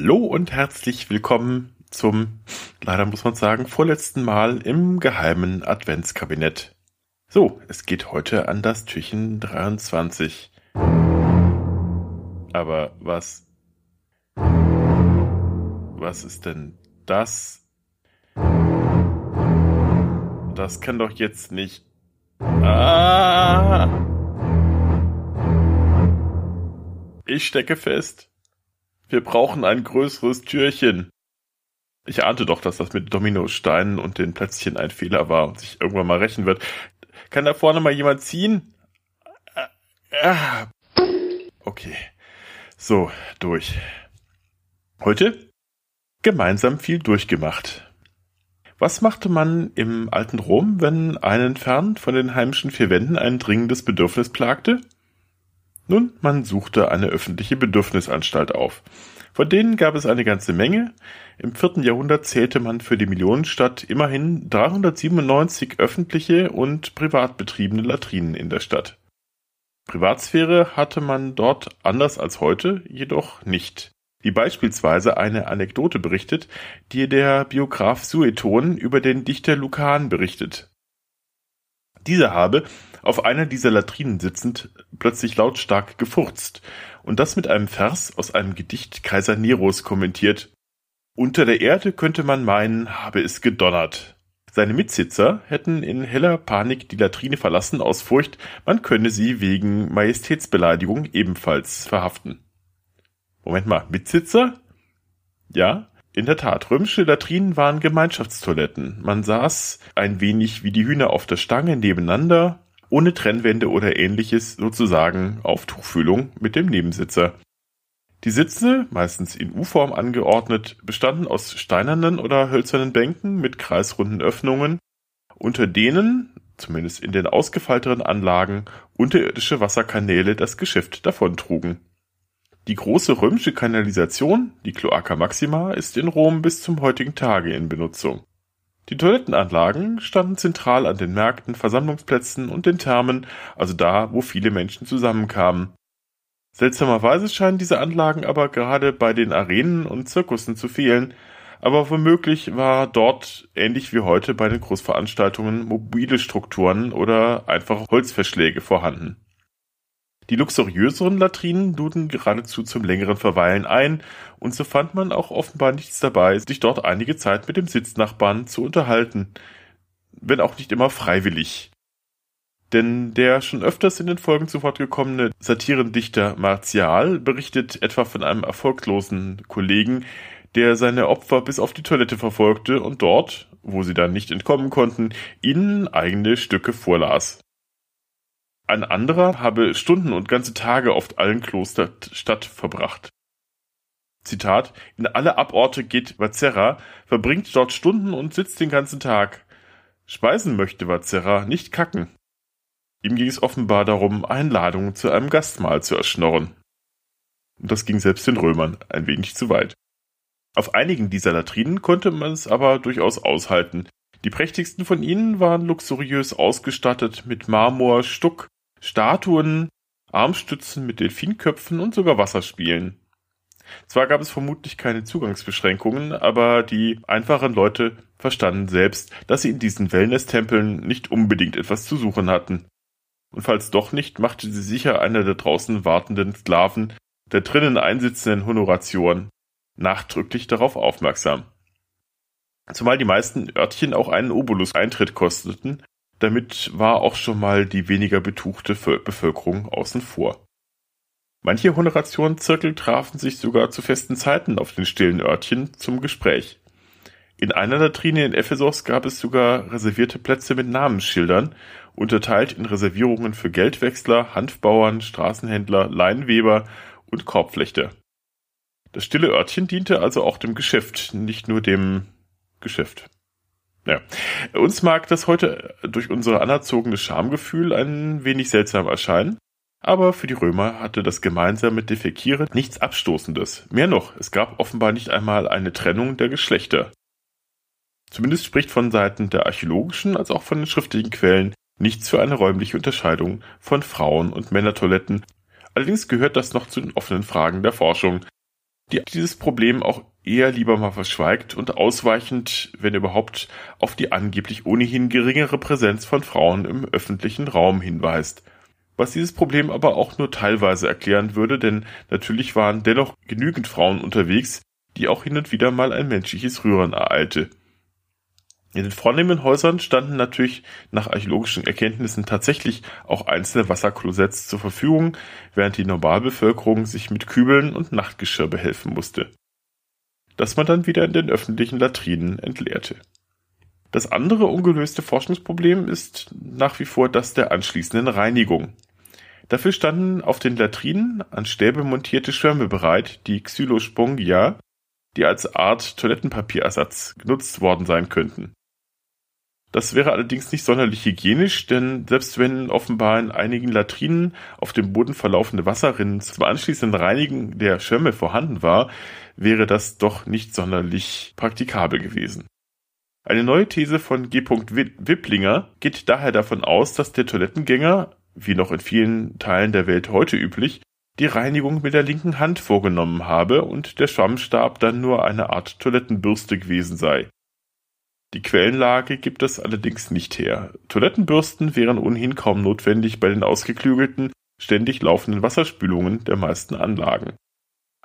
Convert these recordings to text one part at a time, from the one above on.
Hallo und herzlich willkommen zum, leider muss man sagen, vorletzten Mal im geheimen Adventskabinett. So, es geht heute an das Türchen 23. Aber was, was ist denn das? Das kann doch jetzt nicht. Ah! Ich stecke fest. Wir brauchen ein größeres Türchen. Ich ahnte doch, dass das mit Dominosteinen und den Plätzchen ein Fehler war und sich irgendwann mal rächen wird. Kann da vorne mal jemand ziehen? Okay. So, durch. Heute gemeinsam viel durchgemacht. Was machte man im alten Rom, wenn einen fern von den heimischen vier Wänden ein dringendes Bedürfnis plagte? Nun, man suchte eine öffentliche Bedürfnisanstalt auf. Von denen gab es eine ganze Menge. Im vierten Jahrhundert zählte man für die Millionenstadt immerhin 397 öffentliche und privat betriebene Latrinen in der Stadt. Privatsphäre hatte man dort anders als heute jedoch nicht. Wie beispielsweise eine Anekdote berichtet, die der Biograf Sueton über den Dichter Lucan berichtet. Dieser habe, auf einer dieser Latrinen sitzend, plötzlich lautstark gefurzt und das mit einem Vers aus einem Gedicht Kaiser Neros kommentiert. Unter der Erde könnte man meinen, habe es gedonnert. Seine Mitsitzer hätten in heller Panik die Latrine verlassen aus Furcht, man könne sie wegen Majestätsbeleidigung ebenfalls verhaften. Moment mal, Mitsitzer? Ja, in der Tat, römische Latrinen waren Gemeinschaftstoiletten. Man saß ein wenig wie die Hühner auf der Stange nebeneinander, ohne Trennwände oder ähnliches, sozusagen auf Tuchfühlung mit dem Nebensitzer. Die Sitze, meistens in U-Form angeordnet, bestanden aus steinernen oder hölzernen Bänken mit kreisrunden Öffnungen, unter denen, zumindest in den ausgefeilteren Anlagen, unterirdische Wasserkanäle das Geschäft davontrugen. Die große römische Kanalisation, die Cloaca Maxima, ist in Rom bis zum heutigen Tage in Benutzung. Die Toilettenanlagen standen zentral an den Märkten, Versammlungsplätzen und den Thermen, also da, wo viele Menschen zusammenkamen. Seltsamerweise scheinen diese Anlagen aber gerade bei den Arenen und Zirkussen zu fehlen, aber womöglich war dort, ähnlich wie heute bei den Großveranstaltungen, mobile Strukturen oder einfache Holzverschläge vorhanden. Die luxuriöseren Latrinen luden geradezu zum längeren Verweilen ein, und so fand man auch offenbar nichts dabei, sich dort einige Zeit mit dem Sitznachbarn zu unterhalten, wenn auch nicht immer freiwillig. Denn der schon öfters in den Folgen zu Wort gekommene Satirendichter Martial berichtet etwa von einem erfolglosen Kollegen, der seine Opfer bis auf die Toilette verfolgte und dort, wo sie dann nicht entkommen konnten, ihnen eigene Stücke vorlas. Ein anderer habe Stunden und ganze Tage auf allen Kloster Stadt verbracht. Zitat, in alle Aborte geht Vazerra, verbringt dort Stunden und sitzt den ganzen Tag. Speisen möchte Vazerra, nicht kacken. Ihm ging es offenbar darum, Einladungen zu einem Gastmahl zu erschnorren. Und das ging selbst den Römern ein wenig zu weit. Auf einigen dieser Latrinen konnte man es aber durchaus aushalten. Die prächtigsten von ihnen waren luxuriös ausgestattet mit Marmor, Stuck, Statuen, Armstützen mit Delfinköpfen und sogar Wasserspielen. Zwar gab es vermutlich keine Zugangsbeschränkungen, aber die einfachen Leute verstanden selbst, dass sie in diesen Wellness-Tempeln nicht unbedingt etwas zu suchen hatten. Und falls doch nicht, machte sie sicher einer der draußen wartenden Sklaven, der drinnen einsitzenden Honoratioren, nachdrücklich darauf aufmerksam. Zumal die meisten Örtchen auch einen Obolus-Eintritt kosteten damit war auch schon mal die weniger betuchte Bevölkerung außen vor. Manche Honorationszirkel trafen sich sogar zu festen Zeiten auf den stillen Örtchen zum Gespräch. In einer Latrine in Ephesos gab es sogar reservierte Plätze mit Namensschildern, unterteilt in Reservierungen für Geldwechsler, Hanfbauern, Straßenhändler, Leinweber und Korbflechter. Das stille Örtchen diente also auch dem Geschäft, nicht nur dem Geschäft. Ja. Uns mag das heute durch unser anerzogene Schamgefühl ein wenig seltsam erscheinen, aber für die Römer hatte das gemeinsame Defekieren nichts Abstoßendes. Mehr noch, es gab offenbar nicht einmal eine Trennung der Geschlechter. Zumindest spricht von Seiten der archäologischen als auch von den schriftlichen Quellen nichts für eine räumliche Unterscheidung von Frauen- und Männertoiletten. Allerdings gehört das noch zu den offenen Fragen der Forschung. Die dieses Problem auch eher lieber mal verschweigt und ausweichend, wenn überhaupt, auf die angeblich ohnehin geringere Präsenz von Frauen im öffentlichen Raum hinweist. Was dieses Problem aber auch nur teilweise erklären würde, denn natürlich waren dennoch genügend Frauen unterwegs, die auch hin und wieder mal ein menschliches Rühren ereilte. In den vornehmen Häusern standen natürlich nach archäologischen Erkenntnissen tatsächlich auch einzelne Wasserklosetts zur Verfügung, während die Normalbevölkerung sich mit Kübeln und Nachtgeschirr behelfen musste, das man dann wieder in den öffentlichen Latrinen entleerte. Das andere ungelöste Forschungsproblem ist nach wie vor das der anschließenden Reinigung. Dafür standen auf den Latrinen an Stäbe montierte Schwämme bereit, die Xylospongia, die als Art Toilettenpapierersatz genutzt worden sein könnten. Das wäre allerdings nicht sonderlich hygienisch, denn selbst wenn offenbar in einigen Latrinen auf dem Boden verlaufende Wasserrinnen zum anschließenden Reinigen der Schwämme vorhanden war, wäre das doch nicht sonderlich praktikabel gewesen. Eine neue These von G. Wipplinger geht daher davon aus, dass der Toilettengänger, wie noch in vielen Teilen der Welt heute üblich, die Reinigung mit der linken Hand vorgenommen habe und der Schwammstab dann nur eine Art Toilettenbürste gewesen sei. Die Quellenlage gibt es allerdings nicht her. Toilettenbürsten wären ohnehin kaum notwendig bei den ausgeklügelten, ständig laufenden Wasserspülungen der meisten Anlagen.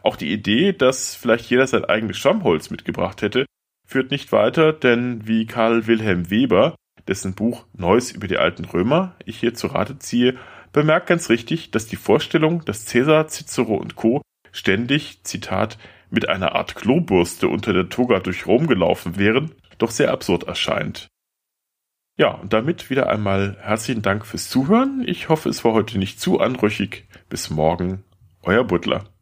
Auch die Idee, dass vielleicht jeder sein eigenes Schwammholz mitgebracht hätte, führt nicht weiter, denn wie Karl Wilhelm Weber, dessen Buch Neues über die alten Römer ich hier zu Rate ziehe, bemerkt ganz richtig, dass die Vorstellung, dass Caesar, Cicero und Co. ständig, Zitat, mit einer Art Klobürste unter der Toga durch Rom gelaufen wären, doch sehr absurd erscheint. Ja, und damit wieder einmal herzlichen Dank fürs Zuhören. Ich hoffe, es war heute nicht zu anrüchig. Bis morgen, euer Butler.